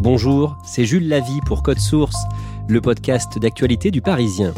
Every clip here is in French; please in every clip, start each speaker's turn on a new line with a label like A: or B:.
A: Bonjour, c'est Jules Lavie pour Code Source, le podcast d'actualité du Parisien.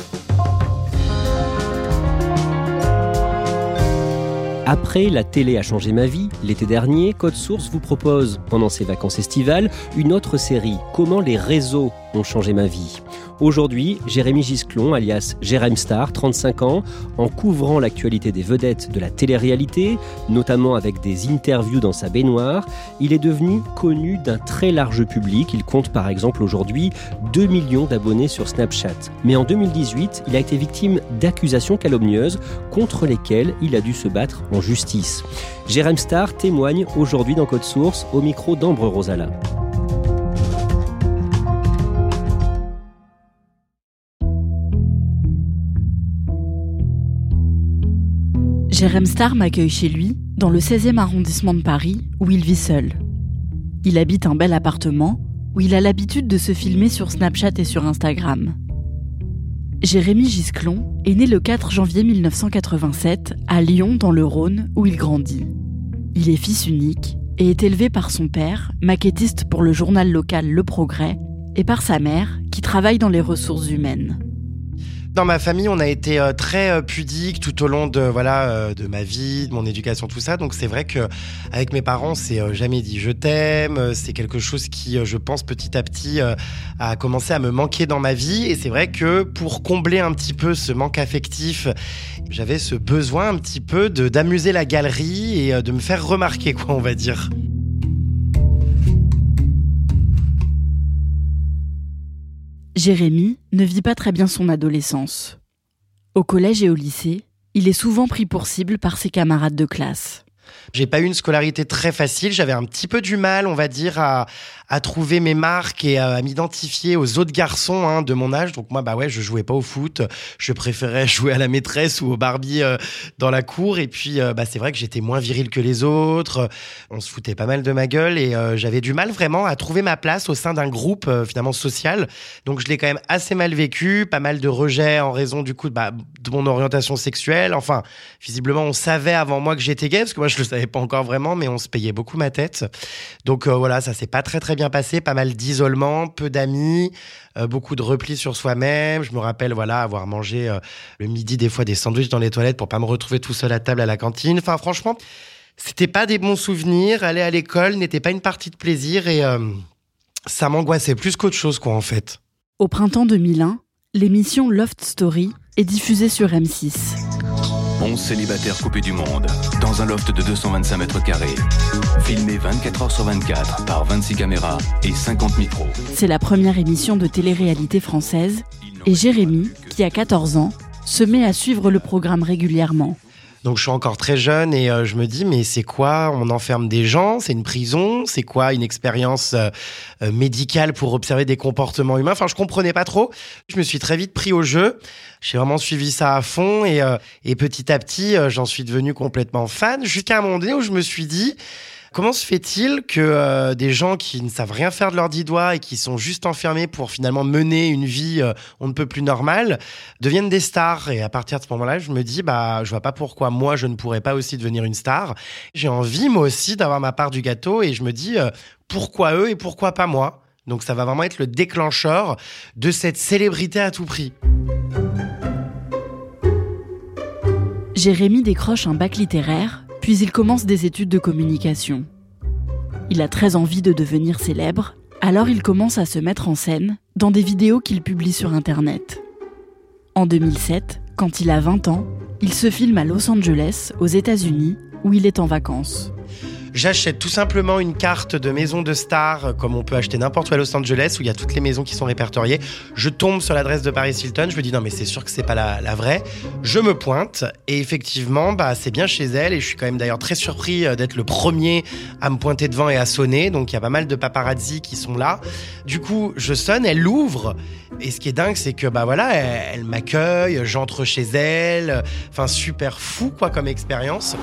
A: Après La télé a changé ma vie, l'été dernier, Code Source vous propose, pendant ses vacances estivales, une autre série, Comment les réseaux ont changé ma vie. Aujourd'hui, Jérémy Gisclon, alias Jérém Star, 35 ans, en couvrant l'actualité des vedettes de la télé-réalité, notamment avec des interviews dans sa baignoire, il est devenu connu d'un très large public. Il compte par exemple aujourd'hui 2 millions d'abonnés sur Snapchat. Mais en 2018, il a été victime d'accusations calomnieuses contre lesquelles il a dû se battre en justice. Jérém Star témoigne aujourd'hui dans Code Source au micro d'Ambre Rosala.
B: Jérém Star m'accueille chez lui, dans le 16e arrondissement de Paris, où il vit seul. Il habite un bel appartement où il a l'habitude de se filmer sur Snapchat et sur Instagram. Jérémy Gisclon est né le 4 janvier 1987 à Lyon dans le Rhône où il grandit. Il est fils unique et est élevé par son père, maquettiste pour le journal local Le Progrès, et par sa mère qui travaille dans les ressources humaines.
C: Dans ma famille, on a été euh, très euh, pudique tout au long de voilà euh, de ma vie, de mon éducation, tout ça. Donc c'est vrai que avec mes parents, c'est jamais dit je t'aime. C'est quelque chose qui, je pense, petit à petit, a commencé à me manquer dans ma vie. Et c'est vrai que pour combler un petit peu ce manque affectif, j'avais ce besoin un petit peu de d'amuser la galerie et de me faire remarquer, quoi, on va dire.
B: Jérémy ne vit pas très bien son adolescence. Au collège et au lycée, il est souvent pris pour cible par ses camarades de classe.
C: J'ai pas eu une scolarité très facile. J'avais un petit peu du mal, on va dire, à, à trouver mes marques et à, m'identifier aux autres garçons hein, de mon âge. Donc moi, bah ouais, je jouais pas au foot. Je préférais jouer à la maîtresse ou au Barbie euh, dans la cour. Et puis, euh, bah c'est vrai que j'étais moins viril que les autres. On se foutait pas mal de ma gueule et euh, j'avais du mal vraiment à trouver ma place au sein d'un groupe finalement social. Donc je l'ai quand même assez mal vécu, pas mal de rejets en raison du coup bah, de mon orientation sexuelle. Enfin, visiblement, on savait avant moi que j'étais gay parce que moi je le savais pas encore vraiment, mais on se payait beaucoup ma tête. Donc voilà, ça s'est pas très très bien passé, pas mal d'isolement, peu d'amis, euh, beaucoup de repli sur soi-même. Je me rappelle, voilà, avoir mangé euh, le midi des fois des sandwichs dans les toilettes pour pas me retrouver tout seul à table à la cantine. Enfin, franchement, c'était pas des bons souvenirs. Aller à l'école n'était pas une partie de plaisir et euh, ça m'angoissait plus qu'autre chose, quoi, en fait.
B: Au printemps 2001, l'émission Loft Story est diffusée sur M6.
D: 11 célibataires coupés du monde, dans un loft de 225 mètres carrés. Filmé 24 heures sur 24 par 26 caméras et 50 micros.
B: C'est la première émission de télé-réalité française et Jérémy, qui a 14 ans, se met à suivre le programme régulièrement.
C: Donc je suis encore très jeune et euh, je me dis mais c'est quoi? On enferme des gens, c'est une prison, c'est quoi une expérience euh, euh, médicale pour observer des comportements humains? Enfin je comprenais pas trop. Je me suis très vite pris au jeu. J'ai vraiment suivi ça à fond et, et petit à petit j'en suis devenu complètement fan jusqu'à un moment donné où je me suis dit Comment se fait-il que euh, des gens qui ne savent rien faire de leurs dix doigts et qui sont juste enfermés pour finalement mener une vie euh, on ne peut plus normale deviennent des stars? Et à partir de ce moment-là, je me dis bah je vois pas pourquoi moi je ne pourrais pas aussi devenir une star. J'ai envie moi aussi d'avoir ma part du gâteau et je me dis euh, pourquoi eux et pourquoi pas moi? Donc ça va vraiment être le déclencheur de cette célébrité à tout prix.
B: Jérémy décroche un bac littéraire puis il commence des études de communication. Il a très envie de devenir célèbre, alors il commence à se mettre en scène dans des vidéos qu'il publie sur Internet. En 2007, quand il a 20 ans, il se filme à Los Angeles, aux États-Unis, où il est en vacances.
C: J'achète tout simplement une carte de maison de stars, euh, comme on peut acheter n'importe où à Los Angeles, où il y a toutes les maisons qui sont répertoriées. Je tombe sur l'adresse de Paris Hilton, je me dis non mais c'est sûr que c'est pas la, la, vraie. Je me pointe et effectivement, bah c'est bien chez elle et je suis quand même d'ailleurs très surpris euh, d'être le premier à me pointer devant et à sonner. Donc il y a pas mal de paparazzi qui sont là. Du coup, je sonne, elle l'ouvre et ce qui est dingue, c'est que bah voilà, elle, elle m'accueille, j'entre chez elle. Enfin super fou quoi comme expérience.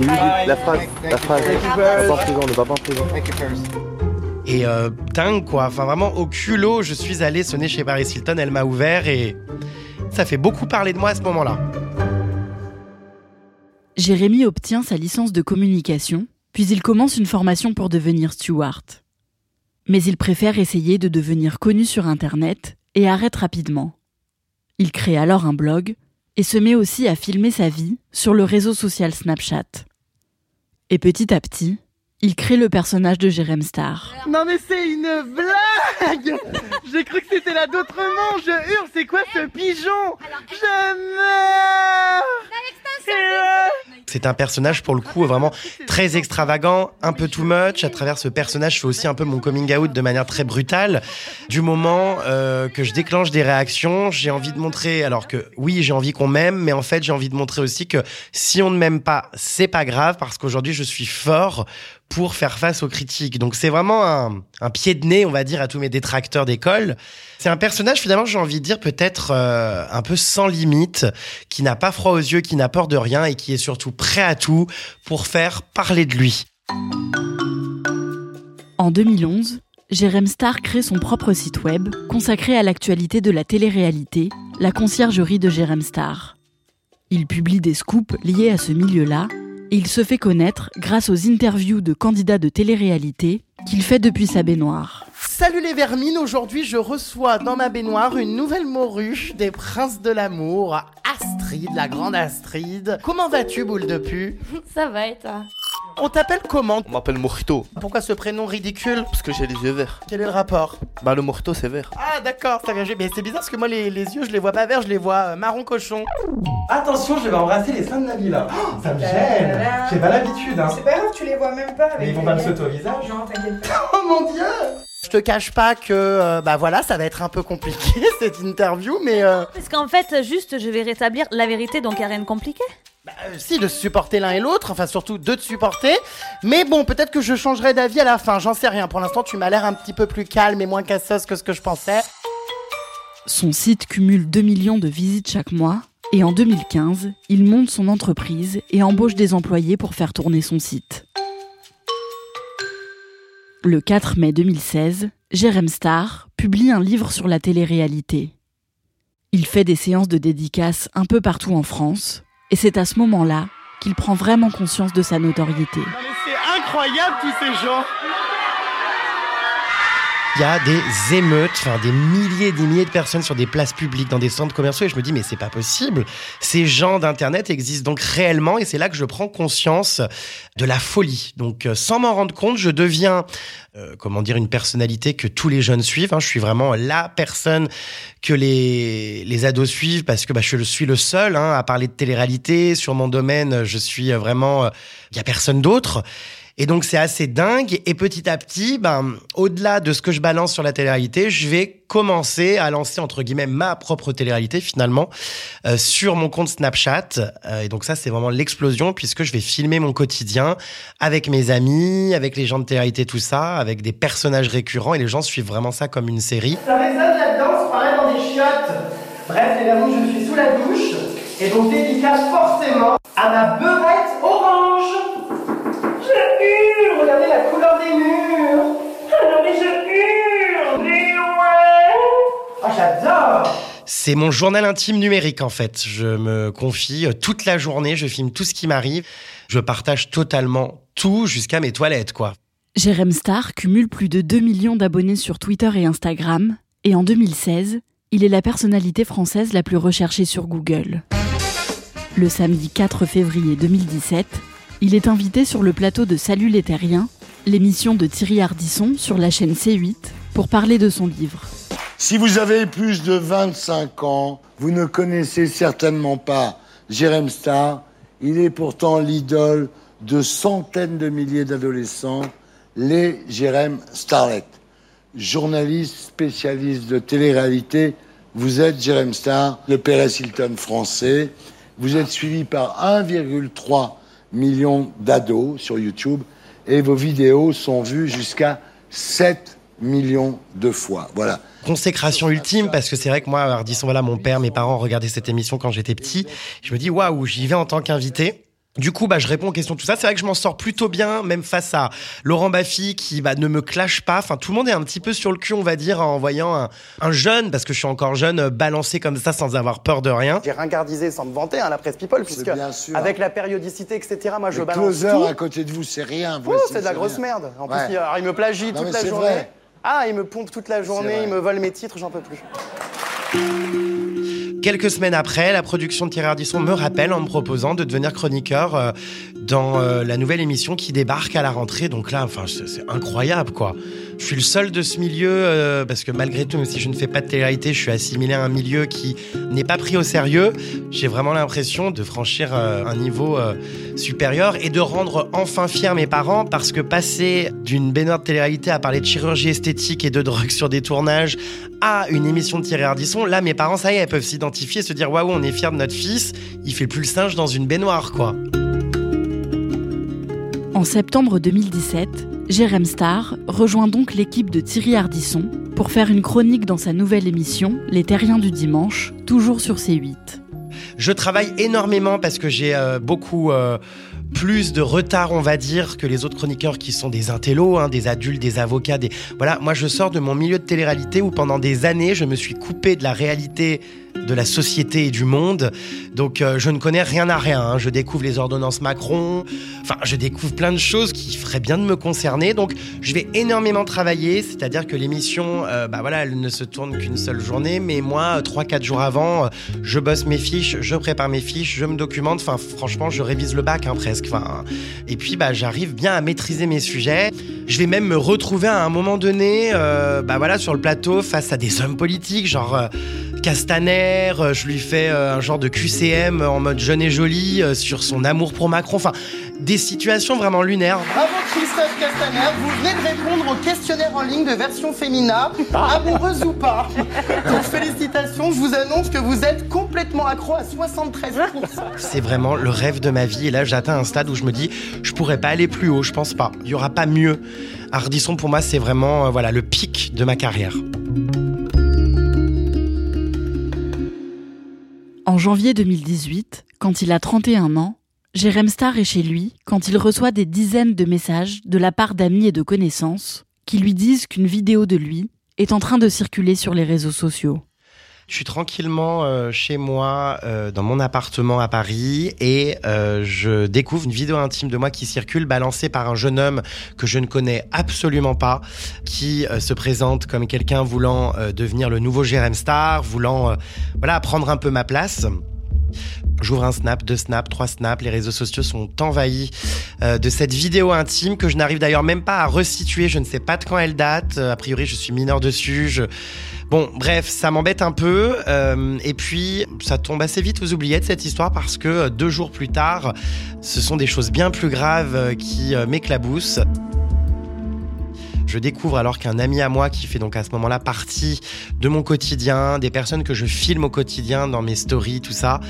E: Oui, la phrase, la phrase. Pas en prison, ne va pas en prison.
C: Et euh, dingue quoi, enfin vraiment au culot, je suis allé sonner chez Paris Hilton, elle m'a ouvert et ça fait beaucoup parler de moi à ce moment-là.
B: Jérémy obtient sa licence de communication, puis il commence une formation pour devenir steward. Mais il préfère essayer de devenir connu sur Internet et arrête rapidement. Il crée alors un blog et se met aussi à filmer sa vie sur le réseau social Snapchat. Et petit à petit, il crée le personnage de Jérém Star.
F: Non mais c'est une blague J'ai cru que c'était la d'Autrement, je hurle, c'est quoi ce pigeon? Je meurs
C: c'est un personnage pour le coup vraiment très extravagant, un peu too much. À travers ce personnage, je fais aussi un peu mon coming out de manière très brutale. Du moment euh, que je déclenche des réactions, j'ai envie de montrer, alors que oui, j'ai envie qu'on m'aime, mais en fait, j'ai envie de montrer aussi que si on ne m'aime pas, c'est pas grave parce qu'aujourd'hui, je suis fort pour faire face aux critiques. Donc c'est vraiment un, un, pied de nez, on va dire, à tous mes détracteurs d'école. C'est un personnage, finalement, j'ai envie de dire, peut-être euh, un peu sans limite, qui n'a pas froid aux yeux, qui n'a peur de rien et qui est surtout prêt à tout pour faire parler de lui.
B: En 2011, Jérém Star crée son propre site web consacré à l'actualité de la télé-réalité, la conciergerie de Jérém Star. Il publie des scoops liés à ce milieu-là et il se fait connaître grâce aux interviews de candidats de télé-réalité qu'il fait depuis sa baignoire.
F: Salut les vermines, aujourd'hui je reçois dans ma baignoire une nouvelle morue des princes de l'amour, Astrid, la grande Astrid. Comment vas-tu, boule de pu?
G: Ça va et toi?
F: On t'appelle comment?
E: On m'appelle Mojito.
F: Pourquoi ce prénom ridicule?
E: Parce que j'ai les yeux verts.
F: Quel est le rapport?
E: Bah le Mojito c'est vert.
F: Ah d'accord, ça vient. Mais c'est bizarre parce que moi les, les, yeux je les vois pas verts, je les vois euh, marron cochon. Attention, je vais embrasser les seins de Nabila. Oh, ça me gêne. J'ai pas l'habitude. Hein.
H: C'est pas grave, tu les vois même pas. Avec
F: Mais ils vont pas me sauter au visage.
H: Non, t'inquiète pas.
F: Oh mon dieu je te cache pas que euh, bah voilà, ça va être un peu compliqué cette interview, mais euh...
G: Parce qu'en fait, juste, je vais rétablir la vérité, donc y a rien de compliqué.
F: Bah, euh, si, de se supporter l'un et l'autre, enfin surtout de te supporter. Mais bon, peut-être que je changerai d'avis à la fin, j'en sais rien. Pour l'instant, tu m'as l'air un petit peu plus calme et moins casseuse que ce que je pensais.
B: Son site cumule 2 millions de visites chaque mois. Et en 2015, il monte son entreprise et embauche des employés pour faire tourner son site. Le 4 mai 2016, Jérém Star publie un livre sur la télé-réalité. Il fait des séances de dédicaces un peu partout en France, et c'est à ce moment-là qu'il prend vraiment conscience de sa notoriété.
F: C'est incroyable tous ces gens
C: il y a des émeutes, enfin des milliers et des milliers de personnes sur des places publiques, dans des centres commerciaux, et je me dis mais c'est pas possible. Ces gens d'internet existent donc réellement, et c'est là que je prends conscience de la folie. Donc euh, sans m'en rendre compte, je deviens euh, comment dire une personnalité que tous les jeunes suivent. Hein. Je suis vraiment la personne que les les ados suivent parce que bah, je suis le seul hein, à parler de télé-réalité sur mon domaine. Je suis vraiment, il euh, y a personne d'autre. Et donc c'est assez dingue. Et petit à petit, ben, au-delà de ce que je balance sur la télé-réalité, je vais commencer à lancer entre guillemets ma propre télé-réalité finalement euh, sur mon compte Snapchat. Euh, et donc ça c'est vraiment l'explosion puisque je vais filmer mon quotidien avec mes amis, avec les gens de télé-réalité, tout ça, avec des personnages récurrents et les gens suivent vraiment ça comme une série.
F: Ça résonne là-dedans, se paraît dans des chiottes. Bref, évidemment, je suis sous la douche et donc dédicace forcément à ma beurette orange. Regardez la couleur des murs Non mais je hurle Mais ouais Oh j'adore
C: C'est mon journal intime numérique en fait. Je me confie toute la journée, je filme tout ce qui m'arrive. Je partage totalement tout jusqu'à mes toilettes quoi.
B: Jérém Star cumule plus de 2 millions d'abonnés sur Twitter et Instagram. Et en 2016, il est la personnalité française la plus recherchée sur Google. Le samedi 4 février 2017, il est invité sur le plateau de Salut les Terriens, l'émission de Thierry Ardisson sur la chaîne C8, pour parler de son livre.
I: Si vous avez plus de 25 ans, vous ne connaissez certainement pas Jérém Star. Il est pourtant l'idole de centaines de milliers d'adolescents, les Jérém Starlet. Journaliste spécialiste de télé-réalité, vous êtes Jérém Star, le Pérez Hilton français. Vous êtes suivi par 1,3 million d'ados sur YouTube et vos vidéos sont vues jusqu'à 7 millions de fois. Voilà.
C: Consécration ultime parce que c'est vrai que moi, Ardisson, voilà, mon père, mes parents regardaient cette émission quand j'étais petit. Je me dis waouh, j'y vais en tant qu'invité. Du coup, bah, je réponds aux questions, tout ça. C'est vrai que je m'en sors plutôt bien, même face à Laurent Baffy, qui bah, ne me clash pas. Enfin, tout le monde est un petit peu sur le cul, on va dire, en voyant un, un jeune, parce que je suis encore jeune, euh, balancer comme ça sans avoir peur de rien.
F: J'ai ringardisé sans me vanter hein, la presse People, puisque
I: bien sûr.
F: avec la périodicité, etc., moi je
I: Le
F: balance
I: closer
F: tout.
I: à côté de vous, c'est rien.
F: Oh, c'est de la grosse
I: rien.
F: merde. En
I: Ouais.
F: plus, il, alors, il me plagie
I: Non,
F: toute la journée.
I: vrai.
F: Ah, il me pompe toute la journée, il me vole mes titres, j'en peux plus.
C: Quelques semaines après, la production de Thierry Ardisson me rappelle en me proposant de devenir chroniqueur euh, dans euh, la nouvelle émission qui débarque à la rentrée. Donc là, enfin, c'est incroyable, quoi. Je suis le seul de ce milieu euh, parce que malgré tout, même si je ne fais pas de télé-réalité, je suis assimilé à un milieu qui n'est pas pris au sérieux. J'ai vraiment l'impression de franchir un niveau supérieur et de rendre enfin fiers mes parents parce que passer d'une baignoire de télé-réalité à parler de chirurgie esthétique et de drogue sur des tournages à une émission de Thierry Ardisson, là mes parents ça y est, elles peuvent s'identifier, se dire waouh, on est fiers de notre fils, il fait plus le singe dans une baignoire quoi.
B: En septembre 2017, Jérém Star rejoint donc l'équipe de Thierry Ardisson pour faire une chronique dans sa nouvelle émission Les Terriens du Dimanche, toujours sur C8.
C: Je travaille énormément parce que j'ai euh, beaucoup euh, plus de retard, on va dire, que les autres chroniqueurs qui sont des intellos, hein, des adultes, des avocats. Des... Voilà, moi je sors de mon milieu de télé-réalité où pendant des années je me suis coupé de la réalité de la société et du monde. Donc euh, je ne connais rien à rien. hein. Je découvre les ordonnances Macron. Enfin, je découvre plein de choses qui feraient bien de me concerner. Donc je vais énormément travailler. C'est-à-dire que l'émission, euh, bah voilà, elle ne se tourne qu'une seule journée. Mais moi, 3-4 jours avant, euh, je bosse mes fiches, je prépare mes fiches, je me documente. Enfin, franchement, je révise le bac hein, presque. Enfin, et puis, bah, j'arrive bien à maîtriser mes sujets. Je vais même me retrouver à un moment donné, euh, bah voilà, sur le plateau face à des hommes politiques, genre. Euh, Castaner, euh, je lui fais euh, un genre de QCM en mode jeune et jolie euh, sur son amour pour Macron. Enfin, des situations vraiment lunaires.
F: Bravo Christophe Castaner, vous venez de répondre au questionnaire en ligne de version féminin, amoureuse ou pas. Donc félicitations, je vous annonce que vous êtes complètement accro à 73%.
C: C'est vraiment le rêve de ma vie. Et là, j'atteins un stade où je me dis, je pourrais pas aller plus haut. Je pense pas. Il y aura pas mieux. Ardisson, pour moi, c'est vraiment euh, voilà le pic de ma carrière.
B: En janvier 2018, quand il a 31 ans, Jérém Star est chez lui quand il reçoit des dizaines de messages de la part d'amis et de connaissances qui lui disent qu'une vidéo de lui est en train de circuler sur les réseaux sociaux.
C: Je suis tranquillement euh, chez moi, euh, dans mon appartement à Paris, et euh, je découvre une vidéo intime de moi qui circule, balancée par un jeune homme que je ne connais absolument pas, qui euh, se présente comme quelqu'un voulant euh, devenir le nouveau Jérém Star, voulant euh, voilà prendre un peu ma place. J'ouvre un snap, deux snaps, trois snaps. Les réseaux sociaux sont envahis euh, de cette vidéo intime que je n'arrive d'ailleurs même pas à resituer. Je ne sais pas de quand elle date. Euh, a priori, je suis mineur dessus. Je... Bon, bref, ça m'embête un peu. Euh, et puis, ça tombe assez vite aux oubliettes cette histoire parce que euh, deux jours plus tard, ce sont des choses bien plus graves euh, qui m'éclaboussent. Je découvre alors qu'un ami à moi qui fait donc à ce moment-là partie de mon quotidien, des personnes que je filme au quotidien dans mes stories, tout ça,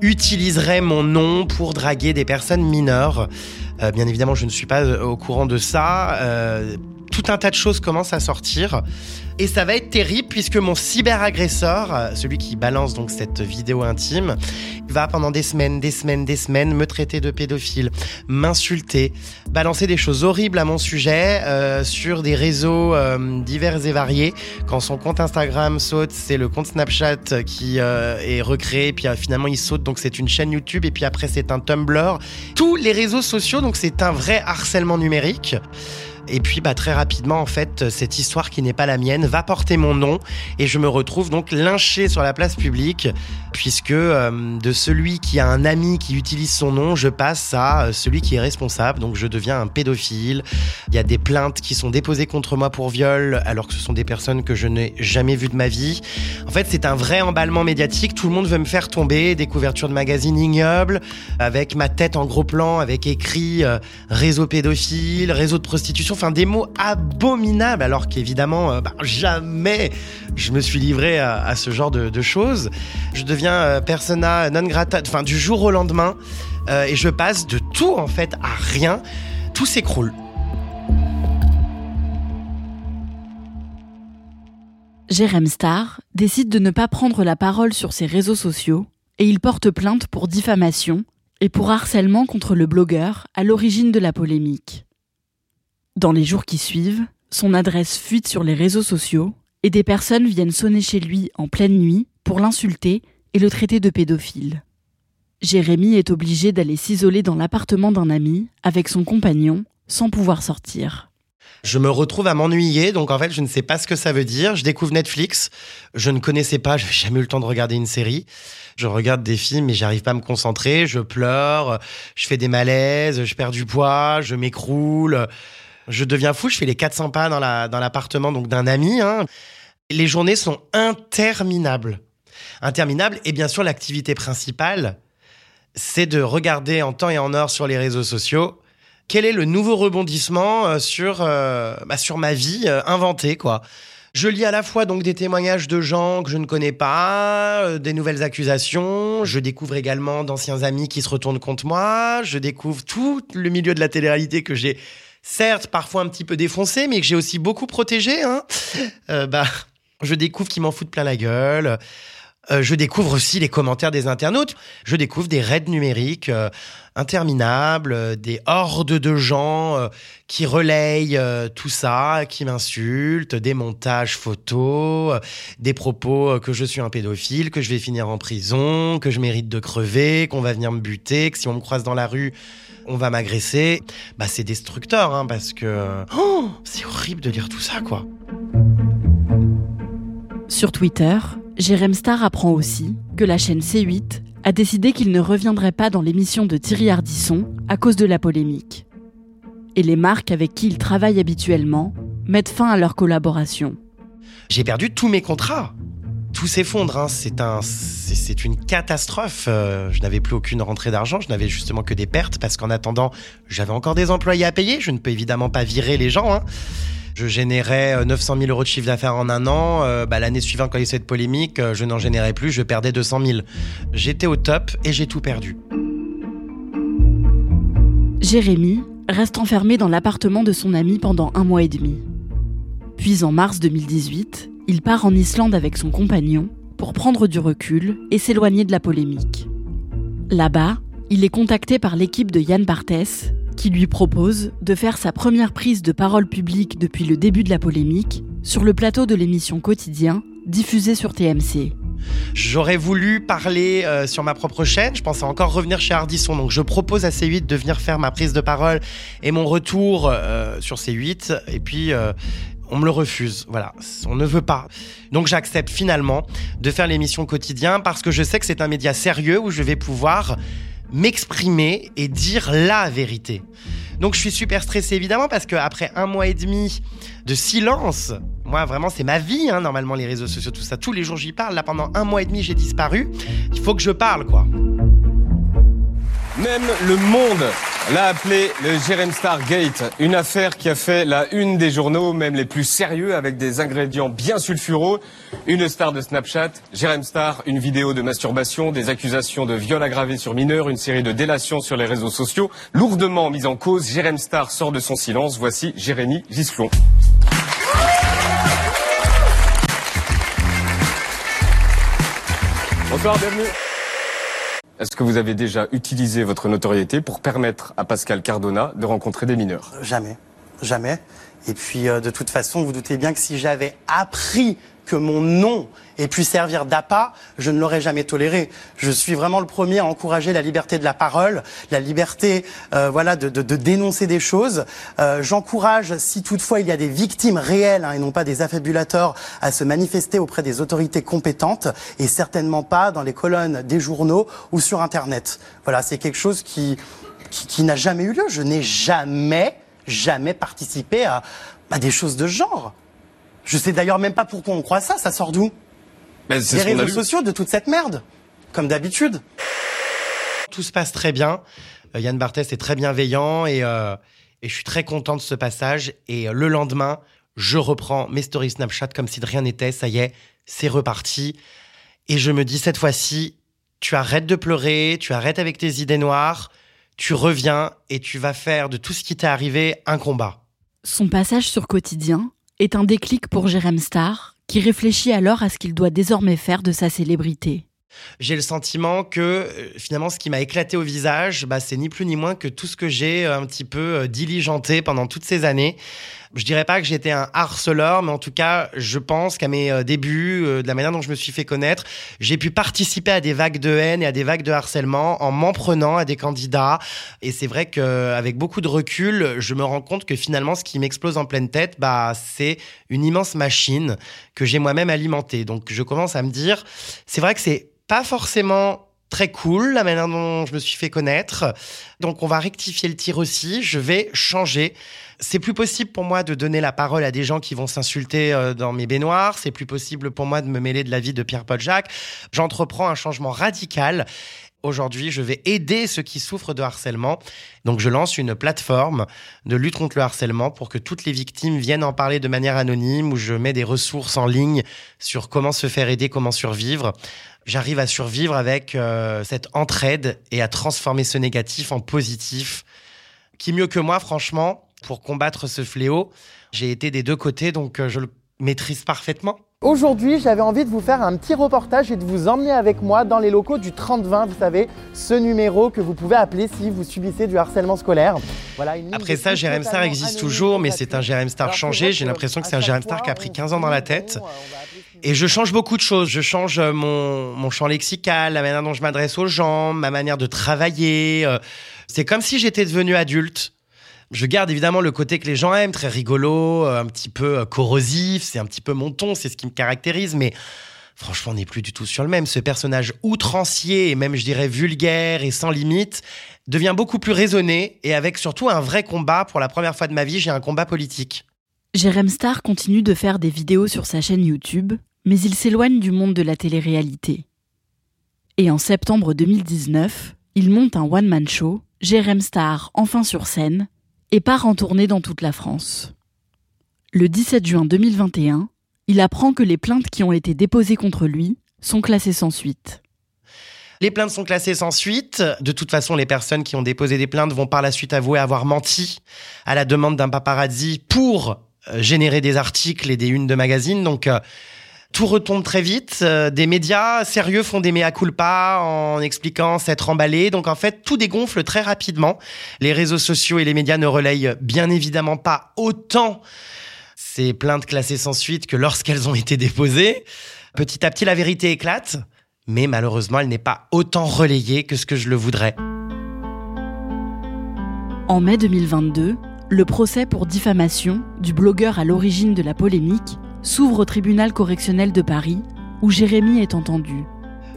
C: utiliserait mon nom pour draguer des personnes mineures. Bien évidemment, je ne suis pas au courant de ça. Tout un tas de choses commencent à sortir. Et ça va être terrible puisque mon cyberagresseur, euh, celui qui balance donc cette vidéo intime, va pendant des semaines, des semaines, des semaines me traiter de pédophile, m'insulter, balancer des choses horribles à mon sujet euh, sur des réseaux euh, divers et variés. Quand son compte Instagram saute, c'est le compte Snapchat qui est recréé, puis finalement il saute, donc c'est une chaîne YouTube, et puis après c'est un Tumblr. Tous les réseaux sociaux, donc c'est un vrai harcèlement numérique. Et puis bah, très rapidement, en fait, cette histoire qui n'est pas la mienne va porter mon nom et je me retrouve donc lynché sur la place publique puisque euh, de celui qui a un ami qui utilise son nom, je passe à euh, celui qui est responsable. Donc je deviens un pédophile. Il y a des plaintes qui sont déposées contre moi pour viol alors que ce sont des personnes que je n'ai jamais vues de ma vie. En fait, c'est un vrai emballement médiatique. Tout le monde veut me faire tomber. Des couvertures de magazines ignobles avec ma tête en gros plan, avec écrit euh, réseau pédophile, réseau de prostitution, enfin des mots abominables alors qu'évidemment, bah, jamais je me suis livré à, ce genre de, choses. Je deviens euh, persona non grata, du jour au lendemain, euh, et je passe de tout en fait à rien. Tout s'écroule.
B: Jérém Star décide de ne pas prendre la parole sur ses réseaux sociaux et il porte plainte pour diffamation et pour harcèlement contre le blogueur à l'origine de la polémique. Dans les jours qui suivent, son adresse fuite sur les réseaux sociaux et des personnes viennent sonner chez lui en pleine nuit pour l'insulter et le traiter de pédophile. Jérémy est obligé d'aller s'isoler dans l'appartement d'un ami avec son compagnon sans pouvoir sortir.
C: Je me retrouve à m'ennuyer, donc en fait, je ne sais pas ce que ça veut dire. Je découvre Netflix. Je ne connaissais pas, je n'ai jamais eu le temps de regarder une série. Je regarde des films, mais j'arrive pas à me concentrer. Je pleure, je fais des malaises, je perds du poids, je m'écroule. Je deviens fou, je fais les 400 pas dans l'appartement donc d'un ami. Hein. Les journées sont interminables. Interminables. Et bien sûr, l'activité principale, c'est de regarder en temps et en heure sur les réseaux sociaux quel est le nouveau rebondissement euh, sur, euh, bah, sur ma vie euh, inventée, quoi. Je lis à la fois donc des témoignages de gens que je ne connais pas, des nouvelles accusations. Je découvre également d'anciens amis qui se retournent contre moi. Je découvre tout le milieu de la télé-réalité que j'ai certes parfois un petit peu défoncé, mais que j'ai aussi beaucoup protégé. Hein. bah, je découvre qu'ils m'en foutent plein la gueule. Euh, je découvre aussi les commentaires des internautes. Je découvre des raids numériques euh, interminables, euh, des hordes de gens qui relayent tout ça, qui m'insultent, des montages photos, des propos que je suis un pédophile, que je vais finir en prison, que je mérite de crever, qu'on va venir me buter, que si on me croise dans la rue, on va m'agresser. Bah c'est destructeur, hein, parce que oh, c'est horrible de lire tout ça, quoi.
B: Sur Twitter, Jérém Star apprend aussi que la chaîne C8 a décidé qu'il ne reviendrait pas dans l'émission de Thierry Ardisson à cause de la polémique. Et les marques avec qui il travaille habituellement mettent fin à leur collaboration.
C: J'ai perdu tous mes contrats. Tout s'effondre, hein. c'est un, c'est une catastrophe. Euh, je n'avais plus aucune rentrée d'argent, je n'avais justement que des pertes parce qu'en attendant, j'avais encore des employés à payer. Je ne peux évidemment pas virer les gens. Hein je générais 900 euh, 000 euros de chiffre d'affaires en un an. Euh, bah, L'année suivante, quand il y a eu cette polémique, je n'en générais plus, je perdais 200 000. J'étais au top et j'ai tout perdu.
B: Jérémy reste enfermé dans l'appartement de son ami pendant un mois et demi. Puis en mars 2018, il part en Islande avec son compagnon pour prendre du recul et s'éloigner de la polémique. Là-bas, il est contacté par l'équipe de Yann Barthès, qui lui propose de faire sa première prise de parole publique depuis le début de la polémique sur le plateau de l'émission Quotidien diffusée sur TMC.
C: J'aurais voulu parler euh, sur ma propre chaîne, je pensais encore revenir chez Ardisson, donc je propose à C8 de venir faire ma prise de parole et mon retour euh, sur C8, et puis euh, on me le refuse, voilà, on ne veut pas. Donc j'accepte finalement de faire l'émission Quotidien parce que je sais que c'est un média sérieux où je vais pouvoir m'exprimer et dire la vérité. Donc je suis super stressé évidemment parce qu'après un mois et demi de silence, moi vraiment c'est ma vie, hein, normalement les réseaux sociaux, tout ça, tous les jours j'y parle, là pendant un mois et demi j'ai disparu, il faut que je parle quoi.
J: Même le monde l'a appelé le Jerem Star Gate, une affaire qui a fait la une des journaux, même les plus sérieux, avec des ingrédients bien sulfureux. Une star de Snapchat, Jerem Star, une vidéo de masturbation, des accusations de viol aggravé sur mineurs, une série de délations sur les réseaux sociaux, lourdement mise en cause. Jerem Star sort de son silence. Voici Jérémy Gisclon. Bonsoir, bienvenue. Est-ce que vous avez déjà utilisé votre notoriété pour permettre à Pascal Cardona de rencontrer des mineurs?
C: Jamais, jamais. Et puis, euh, de toute façon, vous doutez bien que si j'avais appris
F: que mon nom ait pu servir d'appât, je ne l'aurais jamais toléré. Je suis vraiment le premier à encourager la liberté de la parole, la liberté, euh, voilà, de, dénoncer des choses. Euh, J'encourage, si toutefois il y a des victimes réelles hein, et non pas des affabulateurs, à se manifester auprès des autorités compétentes et certainement pas dans les colonnes des journaux ou sur Internet. Voilà, c'est quelque chose qui, n'a jamais eu lieu. Je n'ai jamais, jamais participé à, à des choses de genre. Je sais d'ailleurs même pas pourquoi on croit ça, ça sort d'où?
J: Ben, c'est
F: Des
J: ce qu'on a
F: réseaux sociaux, de toute cette merde, comme d'habitude.
C: Tout se passe très bien. Euh, Yann Barthès est très bienveillant et, euh, et je suis très content de ce passage. Et euh, le lendemain, je reprends mes stories Snapchat comme si de rien n'était. Ça y est, c'est reparti. Et je me dis cette fois-ci, tu arrêtes de pleurer, tu arrêtes avec tes idées noires, tu reviens et tu vas faire de tout ce qui t'est arrivé un combat.
B: Son passage sur Quotidien est un déclic pour Jérém Star, qui réfléchit alors à ce qu'il doit désormais faire de sa célébrité.
C: J'ai le sentiment que euh, finalement ce qui m'a éclaté au visage, bah, c'est ni plus ni moins que tout ce que j'ai euh, un petit peu euh, diligenté pendant toutes ces années. Je dirais pas que j'étais un harceleur, mais en tout cas, je pense qu'à mes euh, débuts, euh, de la manière dont je me suis fait connaître, j'ai pu participer à des vagues de haine et à des vagues de harcèlement en m'en prenant à des candidats. Et c'est vrai qu'avec beaucoup de recul, je me rends compte que finalement, ce qui m'explose en pleine tête, bah, c'est une immense machine que j'ai moi-même alimentée. Donc, je commence à me dire, c'est vrai que c'est pas forcément très cool la manière dont je me suis fait connaître. Donc on va rectifier le tir aussi, je vais changer. C'est plus possible pour moi de donner la parole à des gens qui vont s'insulter euh, dans mes baignoires, c'est plus possible pour moi de me mêler de la vie de Pierre-Paul Jacques. J'entreprends un changement radical. Aujourd'hui, je vais aider ceux qui souffrent de harcèlement. Donc, je lance une plateforme de lutte contre le harcèlement pour que toutes les victimes viennent en parler de manière anonyme, où je mets des ressources en ligne sur comment se faire aider, comment survivre. J'arrive à survivre avec euh, cette entraide et à transformer ce négatif en positif. Qui mieux que moi, franchement, pour combattre ce fléau? J'ai été des deux côtés, donc euh, je le maîtrise parfaitement.
F: Aujourd'hui, j'avais envie de vous faire un petit reportage et de vous emmener avec moi dans les locaux du 30-20, vous savez, ce numéro que vous pouvez appeler si vous subissez du harcèlement scolaire. Voilà, une ligne
C: Après ça, Jérém Star existe toujours, mais c'est un. Jérém Star changé. J'ai l'impression que c'est un Jérém Star qui a pris
F: on
C: 15 ans dans la tête.
F: ce
C: Et je change beaucoup de choses. Je change euh, mon, mon champ lexical, la manière dont je m'adresse aux gens, ma manière de travailler. euh, C'est comme si j'étais devenu adulte. Je garde évidemment le côté que les gens aiment, très rigolo, euh, un petit peu euh, corrosif, c'est un petit peu mon ton, c'est ce qui me caractérise, mais franchement, on n'est plus du tout sur le même. Ce personnage outrancier et même, je dirais, vulgaire et sans limite devient beaucoup plus raisonné et avec surtout un vrai combat. Pour la première fois de ma vie, j'ai un combat politique.
B: Jérém Star continue de faire des vidéos sur sa chaîne YouTube, mais il s'éloigne du monde de la télé-réalité. Et en septembre 2019, il monte un one-man show, Jérém Star enfin sur scène, et part en tournée dans toute la France. Le 17 juin 2021, il apprend que les plaintes qui ont été déposées contre lui sont classées sans suite.
C: Les plaintes sont classées sans suite. De toute façon, les personnes qui ont déposé des plaintes vont par la suite avouer avoir menti à la demande d'un paparazzi pour euh, générer des articles et des unes de magazines. Donc, euh, tout retombe très vite. Euh, Des médias sérieux font des mea culpa en expliquant s'être emballés. Donc, en fait, tout dégonfle très rapidement. Les réseaux sociaux et les médias ne relayent bien évidemment pas autant ces plaintes classées sans suite que lorsqu'elles ont été déposées. Petit à petit, la vérité éclate mais malheureusement, elle n'est pas autant relayée que ce que je le voudrais.
B: En mai 2022, le procès pour diffamation du blogueur à l'origine de la polémique s'ouvre au tribunal correctionnel de Paris, où Jérémy est entendu.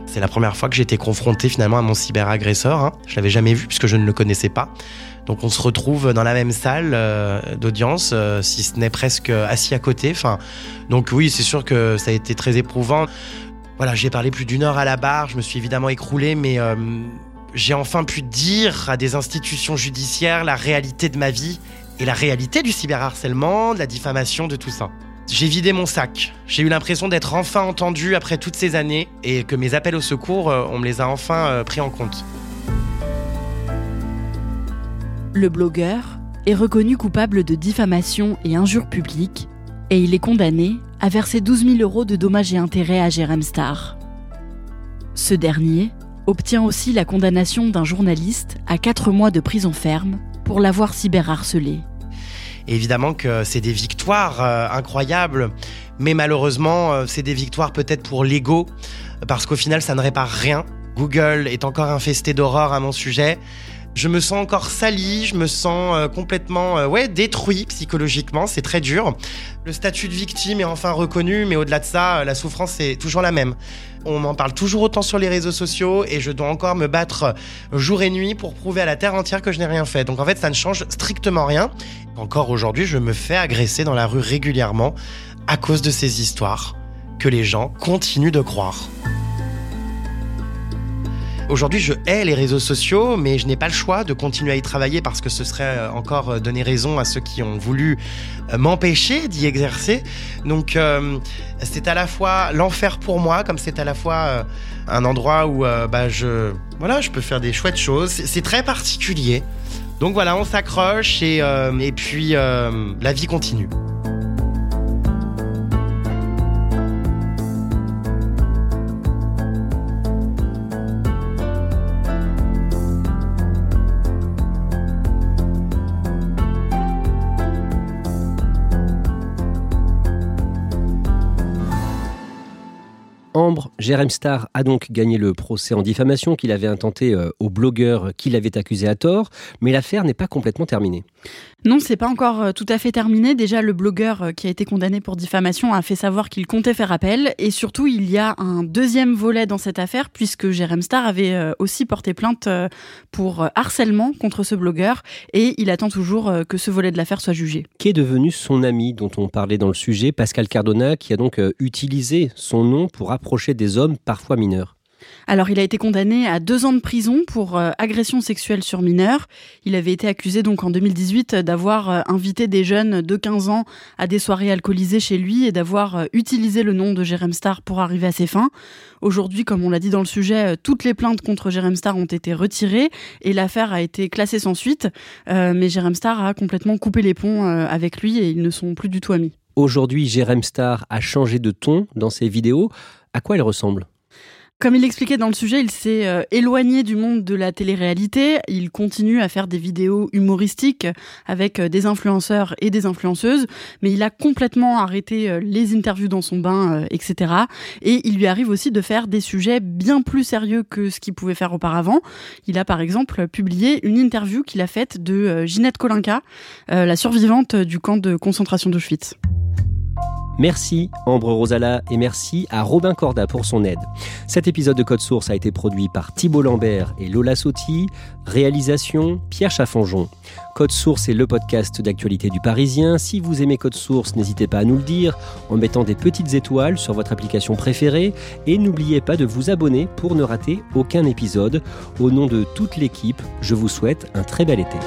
C: C'est la première fois que été confronté finalement à mon cyberagresseur. Hein. Je l'avais jamais vu puisque je ne le connaissais pas. Donc on se retrouve dans la même salle euh, d'audience, euh, si ce n'est presque assis à côté. Enfin, donc oui, c'est sûr que ça a été très éprouvant. Voilà, j'ai parlé plus d'une heure à la barre, je me suis évidemment écroulé, mais euh, j'ai enfin pu dire à des institutions judiciaires la réalité de ma vie et la réalité du cyberharcèlement, de la diffamation, de tout ça. J'ai vidé mon sac. J'ai eu l'impression d'être enfin entendu après toutes ces années et que mes appels au secours, euh, on me les a enfin euh, pris en compte.
B: Le blogueur est reconnu coupable de diffamation et injure publique et il est condamné à verser 12 000 euros de dommages et intérêts à Jérém Star. Ce dernier obtient aussi la condamnation d'un journaliste à 4 mois de prison ferme pour l'avoir cyberharcelé.
C: Évidemment que c'est des victoires euh, incroyables, mais malheureusement, euh, c'est des victoires peut-être pour l'ego, parce qu'au final, ça ne répare rien. Google est encore infesté d'horreur à mon sujet. Je me sens encore sali, je me sens euh, complètement euh, ouais, détruit psychologiquement, c'est très dur. Le statut de victime est enfin reconnu, mais au-delà de ça, euh, la souffrance est toujours la même. On m'en parle toujours autant sur les réseaux sociaux et je dois encore me battre jour et nuit pour prouver à la terre entière que je n'ai rien fait. Donc en fait, ça ne change strictement rien. Encore aujourd'hui, je me fais agresser dans la rue régulièrement à cause de ces histoires que les gens continuent de croire. Aujourd'hui, je hais les réseaux sociaux, mais je n'ai pas le choix de continuer à y travailler parce que ce serait euh, encore euh, donner raison à ceux qui ont voulu euh, m'empêcher d'y exercer. Donc, euh, c'est à la fois l'enfer pour moi, comme c'est à la fois un endroit où bah, je, voilà, je peux faire des chouettes choses. C'est très particulier. Donc voilà, on s'accroche et, et puis la vie continue.
A: Jérém Star a donc gagné le procès en diffamation qu'il avait intenté euh, au blogueur qui l'avait accusé à tort, mais l'affaire n'est pas complètement terminée.
B: Non, c'est pas encore euh, tout à fait terminé. Déjà, le blogueur euh, qui a été condamné pour diffamation a fait savoir qu'il comptait faire appel. Et surtout, il y a un deuxième volet dans cette affaire, puisque Jérém Star avait euh, aussi porté plainte pour harcèlement contre ce blogueur. Et il attend toujours que ce volet de l'affaire soit jugé.
A: Qu'est devenu son ami dont on parlait dans le sujet, Pascal Cardona, qui a donc utilisé son nom pour approcher des hommes parfois mineurs?
B: Alors, il a été condamné à deux ans de prison pour euh, agression sexuelle sur mineurs. Il avait été accusé donc en 2018 d'avoir euh, invité des jeunes de 15 ans à des soirées alcoolisées chez lui et d'avoir euh, utilisé le nom de Jérém Star pour arriver à ses fins. Aujourd'hui, comme on l'a dit dans le sujet, euh, toutes les plaintes contre Jérém Star ont été retirées et l'affaire a été classée sans suite. Euh, mais Jérém Star a complètement coupé les ponts euh, avec lui et ils ne sont plus du tout amis.
A: Aujourd'hui, Jérém Star a changé de ton dans ses vidéos. À quoi il ressemble?
B: Comme il l'expliquait dans le sujet, il s'est euh, éloigné du monde de la télé-réalité. Il continue à faire des vidéos humoristiques avec euh, des influenceurs et des influenceuses, mais il a complètement arrêté euh, les interviews dans son bain, etc. Et il lui arrive aussi de faire des sujets bien plus sérieux que ce qu'il pouvait faire auparavant. Il a par exemple publié une interview qu'il a faite de Ginette Kolinka, la survivante du camp de concentration d'Auschwitz.
A: Merci Ambre Rosala et merci à Robin Corda pour son aide. Cet épisode de Code Source a été produit par Thibault Lambert et Lola Sotti. Réalisation Pierre Chaffanjon. Code Source est le podcast d'actualité du Parisien. Si vous aimez Code Source, n'hésitez pas à nous le dire en mettant des petites étoiles sur votre application préférée et n'oubliez pas de vous abonner pour ne rater aucun épisode. Au nom de toute l'équipe, je vous souhaite un très bel été.